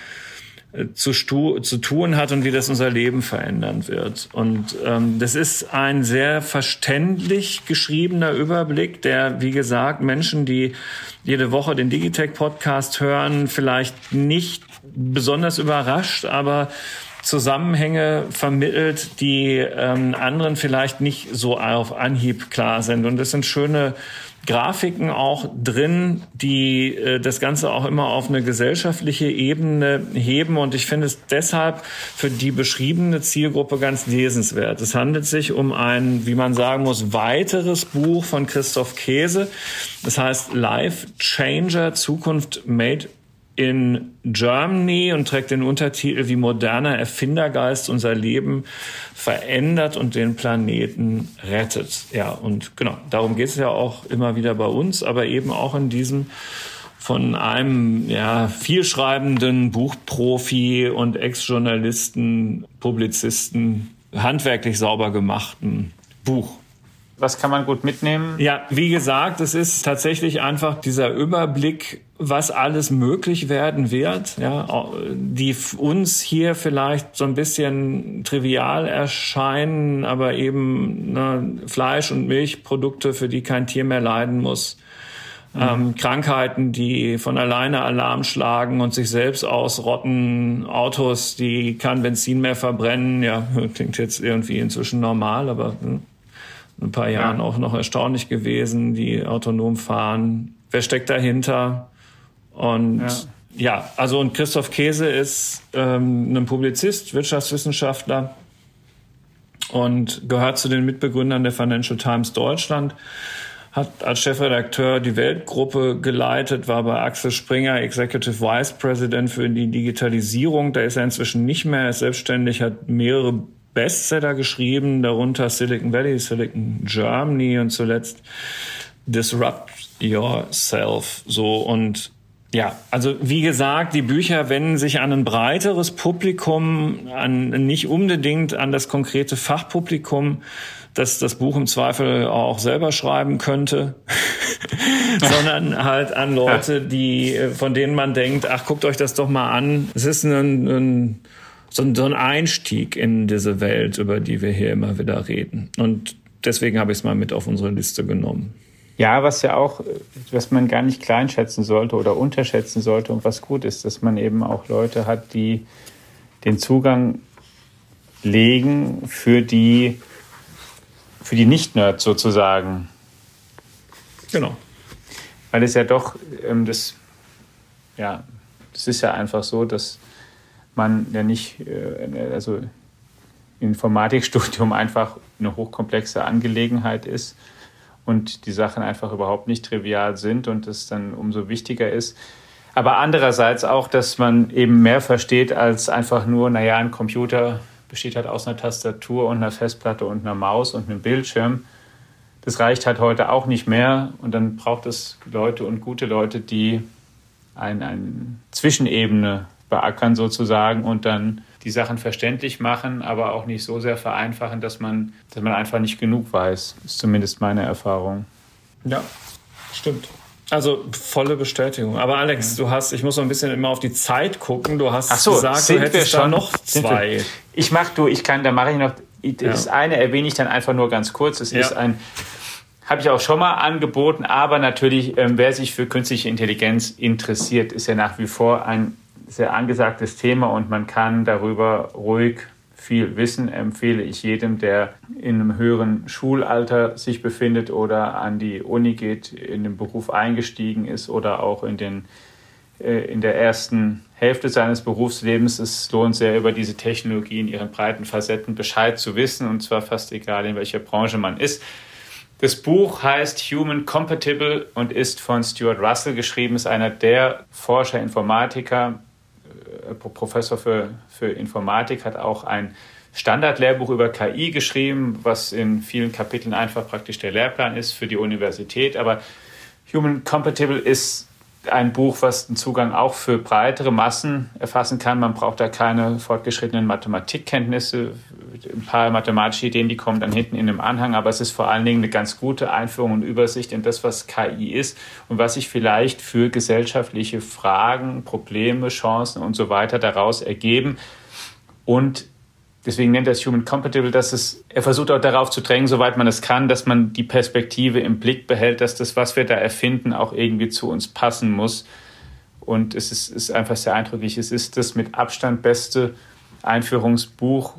A: zu, zu tun hat und wie das unser Leben verändern wird. Und ähm, das ist ein sehr verständlich geschriebener Überblick, der, wie gesagt, Menschen, die jede Woche den Digitech-Podcast hören, vielleicht nicht besonders überrascht, aber Zusammenhänge vermittelt, die ähm, anderen vielleicht nicht so auf Anhieb klar sind. Und das sind schöne Grafiken auch drin, die äh, das Ganze auch immer auf eine gesellschaftliche Ebene heben. Und ich finde es deshalb für die beschriebene Zielgruppe ganz lesenswert. Es handelt sich um ein, wie man sagen muss, weiteres Buch von Christoph Käse. Das heißt Life Changer, Zukunft Made in Germany und trägt den Untertitel Wie moderner Erfindergeist unser Leben verändert und den Planeten rettet. Ja, und genau, darum geht es ja auch immer wieder bei uns, aber eben auch in diesem von einem ja, vielschreibenden Buchprofi und Ex-Journalisten, Publizisten handwerklich sauber gemachten Buch.
C: Was kann man gut mitnehmen?
A: Ja, wie gesagt, es ist tatsächlich einfach dieser Überblick, was alles möglich werden wird, ja, die uns hier vielleicht so ein bisschen trivial erscheinen, aber eben ne, Fleisch- und Milchprodukte, für die kein Tier mehr leiden muss. Mhm. Ähm, Krankheiten, die von alleine Alarm schlagen und sich selbst ausrotten, Autos, die kein Benzin mehr verbrennen, ja, klingt jetzt irgendwie inzwischen normal, aber hm, ein paar Jahren ja. auch noch erstaunlich gewesen, die autonom fahren. Wer steckt dahinter? Und ja, ja also und Christoph Käse ist ähm, ein Publizist, Wirtschaftswissenschaftler und gehört zu den Mitbegründern der Financial Times Deutschland hat als Chefredakteur die Weltgruppe geleitet, war bei Axel Springer Executive Vice President für die Digitalisierung. Da ist er inzwischen nicht mehr, er ist selbstständig, hat mehrere Bestseller geschrieben, darunter Silicon Valley, Silicon Germany und zuletzt Disrupt Yourself. So und ja, also wie gesagt, die Bücher wenden sich an ein breiteres Publikum, an nicht unbedingt an das konkrete Fachpublikum, das das Buch im Zweifel auch selber schreiben könnte, sondern halt an Leute, die von denen man denkt, ach guckt euch das doch mal an. Es ist ein, ein so ein, so ein Einstieg in diese Welt, über die wir hier immer wieder reden. Und deswegen habe ich es mal mit auf unsere Liste genommen.
C: Ja, was ja auch, was man gar nicht kleinschätzen sollte oder unterschätzen sollte und was gut ist, dass man eben auch Leute hat, die den Zugang legen für die, für die Nicht-Nerds sozusagen.
A: Genau.
C: Weil es ja doch, ähm, das, ja, das ist ja einfach so, dass man ja nicht, äh, also Informatikstudium einfach eine hochkomplexe Angelegenheit ist und die Sachen einfach überhaupt nicht trivial sind und es dann umso wichtiger ist. Aber andererseits auch, dass man eben mehr versteht als einfach nur, naja, ein Computer besteht halt aus einer Tastatur und einer Festplatte und einer Maus und einem Bildschirm das reicht halt heute auch nicht mehr. Und dann braucht es Leute und gute Leute, die eine ein Zwischenebene beackern sozusagen und dann die Sachen verständlich machen, aber auch nicht so sehr vereinfachen, dass man, dass man einfach nicht genug weiß. Ist zumindest meine Erfahrung.
A: Ja, stimmt. Also volle Bestätigung. Aber Alex, du hast, ich muss noch ein bisschen immer auf die Zeit gucken. Du hast
C: so,
A: gesagt, du hättest da noch zwei.
C: Ich mach du, ich kann, da mache ich noch. Das ja. eine erwähne ich dann einfach nur ganz kurz. Es ja. ist ein, habe ich auch schon mal angeboten, aber natürlich, ähm, wer sich für künstliche Intelligenz interessiert, ist ja nach wie vor ein sehr angesagtes Thema und man kann darüber ruhig viel wissen, empfehle ich jedem, der in einem höheren Schulalter sich befindet oder an die Uni geht, in den Beruf eingestiegen ist oder auch in, den, äh, in der ersten Hälfte seines Berufslebens. Es lohnt sehr, über diese Technologie in ihren breiten Facetten Bescheid zu wissen und zwar fast egal, in welcher Branche man ist. Das Buch heißt Human Compatible und ist von Stuart Russell geschrieben, ist einer der Forscher, Informatiker, Professor für, für Informatik, hat auch ein Standardlehrbuch über KI geschrieben, was in vielen Kapiteln einfach praktisch der Lehrplan ist für die Universität. Aber Human Compatible ist ein Buch, was den Zugang auch für breitere Massen erfassen kann. Man braucht da keine fortgeschrittenen Mathematikkenntnisse. Ein paar mathematische Ideen, die kommen dann hinten in dem Anhang, aber es ist vor allen Dingen eine ganz gute Einführung und Übersicht in das, was KI ist und was sich vielleicht für gesellschaftliche Fragen, Probleme, Chancen und so weiter daraus ergeben. Und Deswegen nennt er es Human Compatible, dass es, er versucht auch darauf zu drängen, soweit man es kann, dass man die Perspektive im Blick behält, dass das, was wir da erfinden, auch irgendwie zu uns passen muss. Und es ist, ist einfach sehr eindrücklich. Es ist das mit Abstand beste Einführungsbuch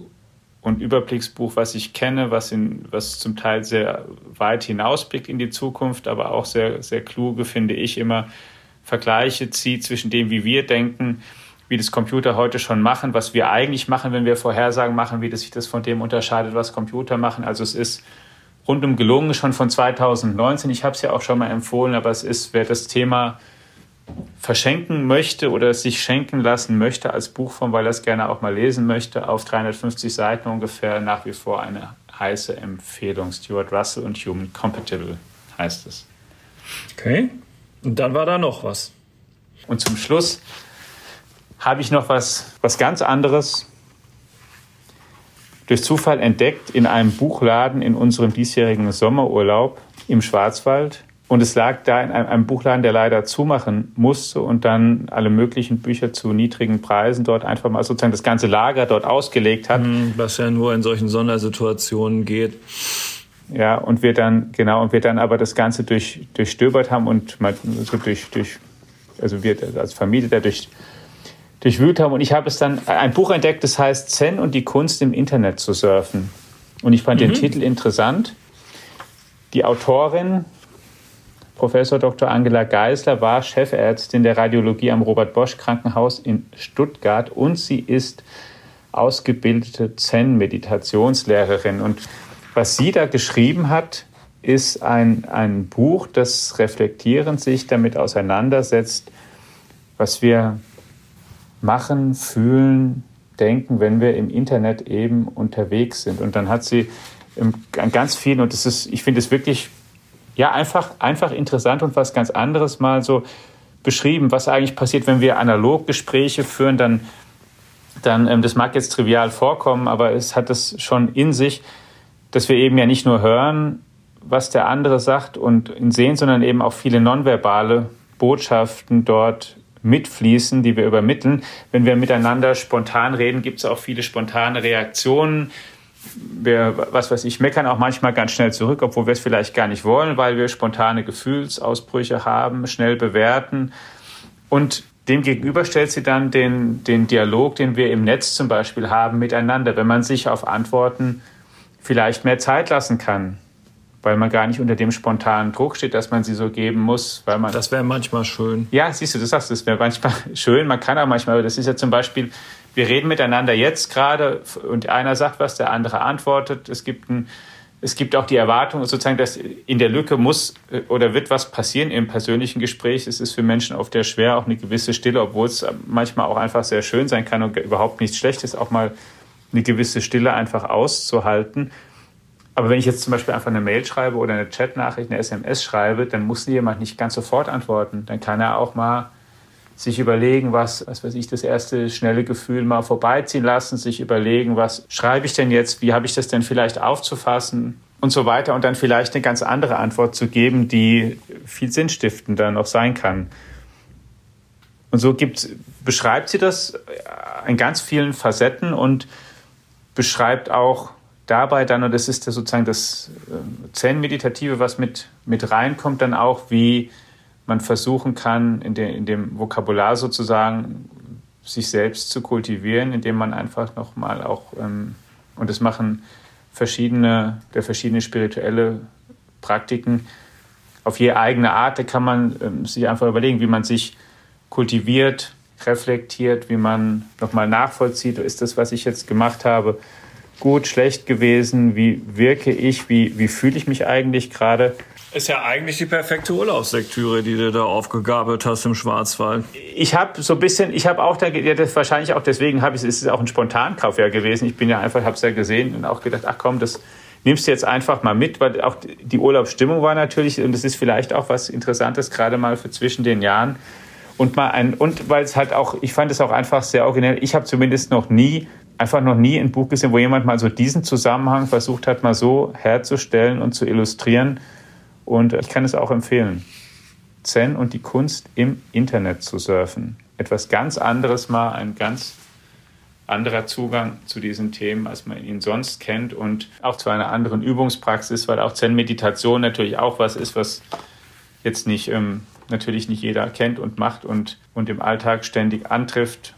C: und Überblicksbuch, was ich kenne, was, in, was zum Teil sehr weit hinausblickt in die Zukunft, aber auch sehr, sehr kluge, finde ich, immer Vergleiche zieht zwischen dem, wie wir denken, wie das Computer heute schon machen, was wir eigentlich machen, wenn wir Vorhersagen machen, wie das sich das von dem unterscheidet, was Computer machen. Also es ist rundum gelungen, schon von 2019. Ich habe es ja auch schon mal empfohlen, aber es ist, wer das Thema verschenken möchte oder sich schenken lassen möchte als Buchform, weil er es gerne auch mal lesen möchte, auf 350 Seiten ungefähr nach wie vor eine heiße Empfehlung. Stuart Russell und Human Compatible heißt es.
A: Okay. Und dann war da noch was.
C: Und zum Schluss habe ich noch was, was ganz anderes durch Zufall entdeckt in einem Buchladen in unserem diesjährigen Sommerurlaub im Schwarzwald. Und es lag da in einem, Buchladen, der leider zumachen musste und dann alle möglichen Bücher zu niedrigen Preisen dort einfach mal sozusagen das ganze Lager dort ausgelegt hat. Hm,
A: was ja nur in solchen Sondersituationen geht.
C: Ja, und wir dann, genau, und wir dann aber das Ganze durch, durchstöbert haben und mal so durch, durch, also wir als Familie dadurch durchwühlt haben. Und ich habe es dann ein Buch entdeckt, das heißt Zen und die Kunst im Internet zu surfen. Und ich fand mhm. den Titel interessant. Die Autorin, Professor Dr. Angela Geisler, war Chefärztin der Radiologie am Robert Bosch Krankenhaus in Stuttgart und sie ist ausgebildete Zen-Meditationslehrerin. Und was sie da geschrieben hat, ist ein, ein Buch, das reflektierend sich damit auseinandersetzt, was wir machen, fühlen, denken, wenn wir im Internet eben unterwegs sind. Und dann hat sie an ganz vielen, und das ist, ich finde es wirklich, ja, einfach, einfach interessant und was ganz anderes mal so beschrieben, was eigentlich passiert, wenn wir analog Gespräche führen, dann, dann, ähm, das mag jetzt trivial vorkommen, aber es hat es schon in sich, dass wir eben ja nicht nur hören, was der andere sagt und sehen, sondern eben auch viele nonverbale Botschaften dort mitfließen, die wir übermitteln. Wenn wir miteinander spontan reden, gibt es auch viele spontane Reaktionen. Wir, was weiß ich, meckern auch manchmal ganz schnell zurück, obwohl wir es vielleicht gar nicht wollen, weil wir spontane Gefühlsausbrüche haben, schnell bewerten. Und dem gegenüber stellt sie dann den, den Dialog, den wir im Netz zum Beispiel haben, miteinander, wenn man sich auf Antworten vielleicht mehr Zeit lassen kann weil man gar nicht unter dem spontanen Druck steht, dass man sie so geben muss. Weil man
A: das wäre manchmal schön.
C: Ja, siehst du, du sagst, das wäre manchmal schön. Man kann auch manchmal, aber das ist ja zum Beispiel, wir reden miteinander jetzt gerade und einer sagt was, der andere antwortet. Es gibt ein, es gibt auch die Erwartung, sozusagen, dass in der Lücke muss äh, oder wird was passieren im persönlichen Gespräch. Es ist für Menschen oft sehr schwer, auch eine gewisse Stille, obwohl es manchmal auch einfach sehr schön sein kann und überhaupt nichts Schlechtes, auch mal eine gewisse Stille einfach auszuhalten. Aber wenn ich jetzt zum Beispiel einfach eine Mail schreibe oder eine Chatnachricht, eine SMS schreibe, dann muss jemand nicht ganz sofort antworten. Dann kann er auch mal sich überlegen, was, was weiß ich, das erste schnelle Gefühl mal vorbeiziehen lassen, sich überlegen, was schreibe ich denn jetzt, wie habe ich das denn vielleicht aufzufassen und so weiter und dann vielleicht eine ganz andere Antwort zu geben, die viel sinnstiftender noch sein kann. Und so gibt, beschreibt sie das in ganz vielen Facetten und beschreibt auch dabei dann, und das ist sozusagen das äh, Zen-Meditative, was mit, mit reinkommt, dann auch, wie man versuchen kann, in, de, in dem Vokabular sozusagen sich selbst zu kultivieren, indem man einfach nochmal auch, ähm, und das machen verschiedene, der verschiedene spirituelle Praktiken. Auf je eigene Art, da kann man ähm, sich einfach überlegen, wie man sich kultiviert, reflektiert, wie man nochmal nachvollzieht, ist das, was ich jetzt gemacht habe, gut, schlecht gewesen, wie wirke ich, wie, wie fühle ich mich eigentlich gerade.
A: Ist ja eigentlich die perfekte Urlaubslektüre, die du da aufgegabelt hast im Schwarzwald.
C: Ich habe so ein bisschen, ich habe auch da, ja, das wahrscheinlich auch deswegen habe ich es, ist auch ein Spontankauf ja gewesen. Ich bin ja einfach, habe es ja gesehen und auch gedacht, ach komm, das nimmst du jetzt einfach mal mit, weil auch die Urlaubsstimmung war natürlich und das ist vielleicht auch was Interessantes gerade mal für zwischen den Jahren und mal ein und weil es halt auch, ich fand es auch einfach sehr originell. Ich habe zumindest noch nie einfach noch nie ein Buch gesehen, wo jemand mal so diesen Zusammenhang versucht hat, mal so herzustellen und zu illustrieren und ich kann es auch empfehlen. Zen und die Kunst im Internet zu surfen. Etwas ganz anderes mal, ein ganz anderer Zugang zu diesen Themen, als man ihn sonst kennt und auch zu einer anderen Übungspraxis, weil auch Zen-Meditation natürlich auch was ist, was jetzt nicht ähm, natürlich nicht jeder kennt und macht und, und im Alltag ständig antrifft.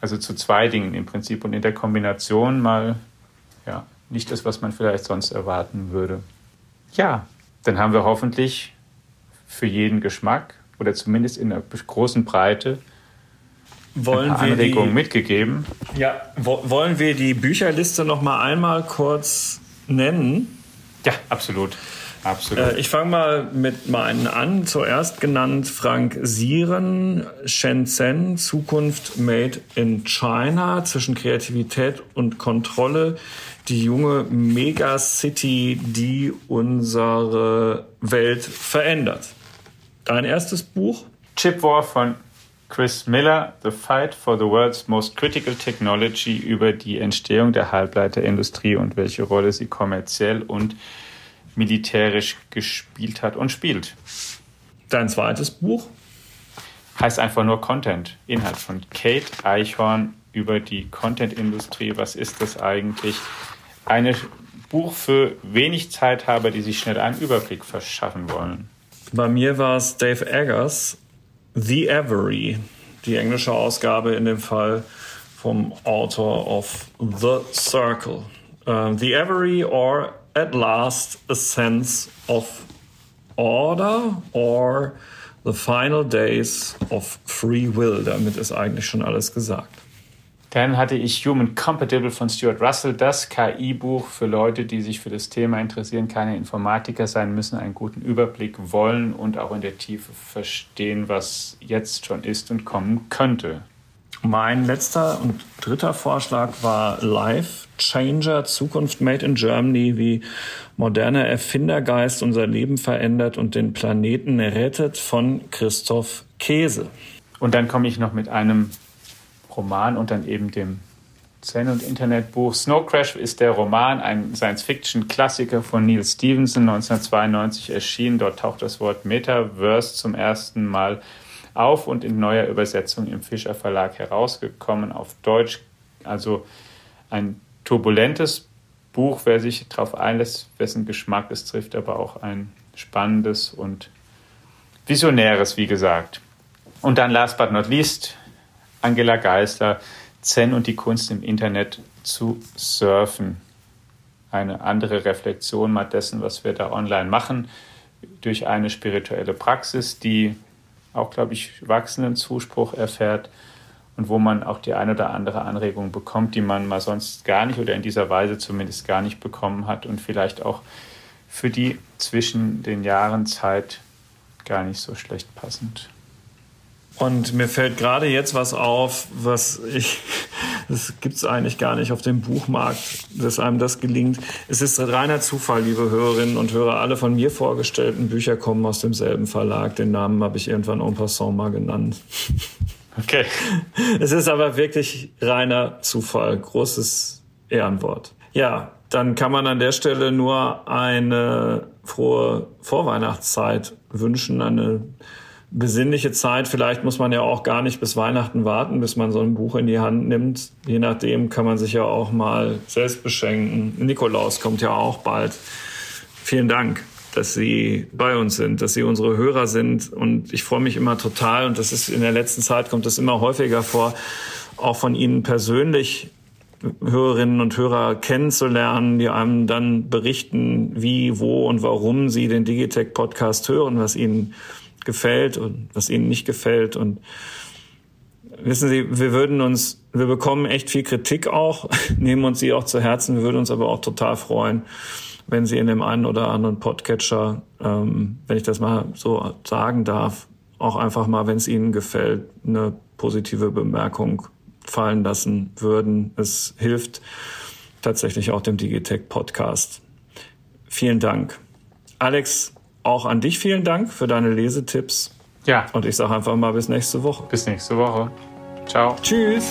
C: Also zu zwei Dingen im Prinzip und in der Kombination mal ja, nicht das, was man vielleicht sonst erwarten würde. Ja, dann haben wir hoffentlich für jeden Geschmack oder zumindest in einer großen Breite wollen ein paar Anregungen die, mitgegeben.
A: Ja, wo, wollen wir die Bücherliste noch mal einmal kurz nennen?
C: Ja, absolut. Absolut.
A: Äh, ich fange mal mit meinen an. Zuerst genannt Frank Sieren, Shenzhen, Zukunft Made in China, zwischen Kreativität und Kontrolle die junge Megacity, die unsere Welt verändert. Dein erstes Buch?
C: Chip War von Chris Miller, The Fight for the World's Most Critical Technology über die Entstehung der Halbleiterindustrie und welche Rolle sie kommerziell und militärisch gespielt hat und spielt.
A: Dein zweites Buch?
C: Heißt einfach nur Content. Inhalt von Kate Eichhorn über die Content-Industrie. Was ist das eigentlich? Ein Buch für wenig Zeithaber, die sich schnell einen Überblick verschaffen wollen.
A: Bei mir war es Dave Eggers, The Avery, die englische Ausgabe in dem Fall vom Autor of The Circle. Uh, The Avery or At Last a Sense of Order or The Final Days of Free Will. Damit ist eigentlich schon alles gesagt.
C: Dann hatte ich Human Compatible von Stuart Russell, das KI-Buch für Leute, die sich für das Thema interessieren, keine Informatiker sein müssen, einen guten Überblick wollen und auch in der Tiefe verstehen, was jetzt schon ist und kommen könnte.
A: Mein letzter und dritter Vorschlag war Life Changer, Zukunft Made in Germany, wie moderner Erfindergeist unser Leben verändert und den Planeten rettet von Christoph Käse.
C: Und dann komme ich noch mit einem Roman und dann eben dem Zen- und Internetbuch. Snow Crash ist der Roman, ein Science-Fiction-Klassiker von Neil Stevenson, 1992 erschienen. Dort taucht das Wort Metaverse zum ersten Mal auf und in neuer Übersetzung im Fischer Verlag herausgekommen auf Deutsch. Also ein turbulentes Buch, wer sich darauf einlässt, wessen Geschmack es trifft, aber auch ein spannendes und visionäres, wie gesagt. Und dann last but not least Angela Geisler, Zen und die Kunst im Internet zu surfen. Eine andere Reflexion mal dessen, was wir da online machen, durch eine spirituelle Praxis, die auch, glaube ich, wachsenden Zuspruch erfährt und wo man auch die eine oder andere Anregung bekommt, die man mal sonst gar nicht oder in dieser Weise zumindest gar nicht bekommen hat und vielleicht auch für die zwischen den Jahren Zeit gar nicht so schlecht passend.
A: Und mir fällt gerade jetzt was auf, was ich Das gibt's eigentlich gar nicht auf dem Buchmarkt, dass einem das gelingt. Es ist reiner Zufall, liebe Hörerinnen und Hörer. Alle von mir vorgestellten Bücher kommen aus demselben Verlag. Den Namen habe ich irgendwann en passant mal genannt.
C: Okay.
A: Es ist aber wirklich reiner Zufall. Großes Ehrenwort. Ja, dann kann man an der Stelle nur eine frohe Vorweihnachtszeit wünschen, eine besinnliche Zeit. Vielleicht muss man ja auch gar nicht bis Weihnachten warten, bis man so ein Buch in die Hand nimmt. Je nachdem kann man sich ja auch mal selbst beschenken. Nikolaus kommt ja auch bald. Vielen Dank, dass Sie bei uns sind, dass Sie unsere Hörer sind. Und ich freue mich immer total. Und das ist in der letzten Zeit kommt das immer häufiger vor, auch von Ihnen persönlich Hörerinnen und Hörer kennenzulernen, die einem dann berichten, wie, wo und warum sie den Digitech Podcast hören, was ihnen gefällt und was ihnen nicht gefällt. Und wissen Sie, wir würden uns, wir bekommen echt viel Kritik auch, nehmen uns sie auch zu Herzen. Wir würden uns aber auch total freuen, wenn Sie in dem einen oder anderen Podcatcher, ähm, wenn ich das mal so sagen darf, auch einfach mal, wenn es Ihnen gefällt, eine positive Bemerkung fallen lassen würden. Es hilft tatsächlich auch dem Digitech Podcast. Vielen Dank. Alex, auch an dich vielen Dank für deine Lesetipps.
C: Ja.
A: Und ich sage einfach mal bis nächste Woche.
C: Bis nächste Woche. Ciao.
A: Tschüss.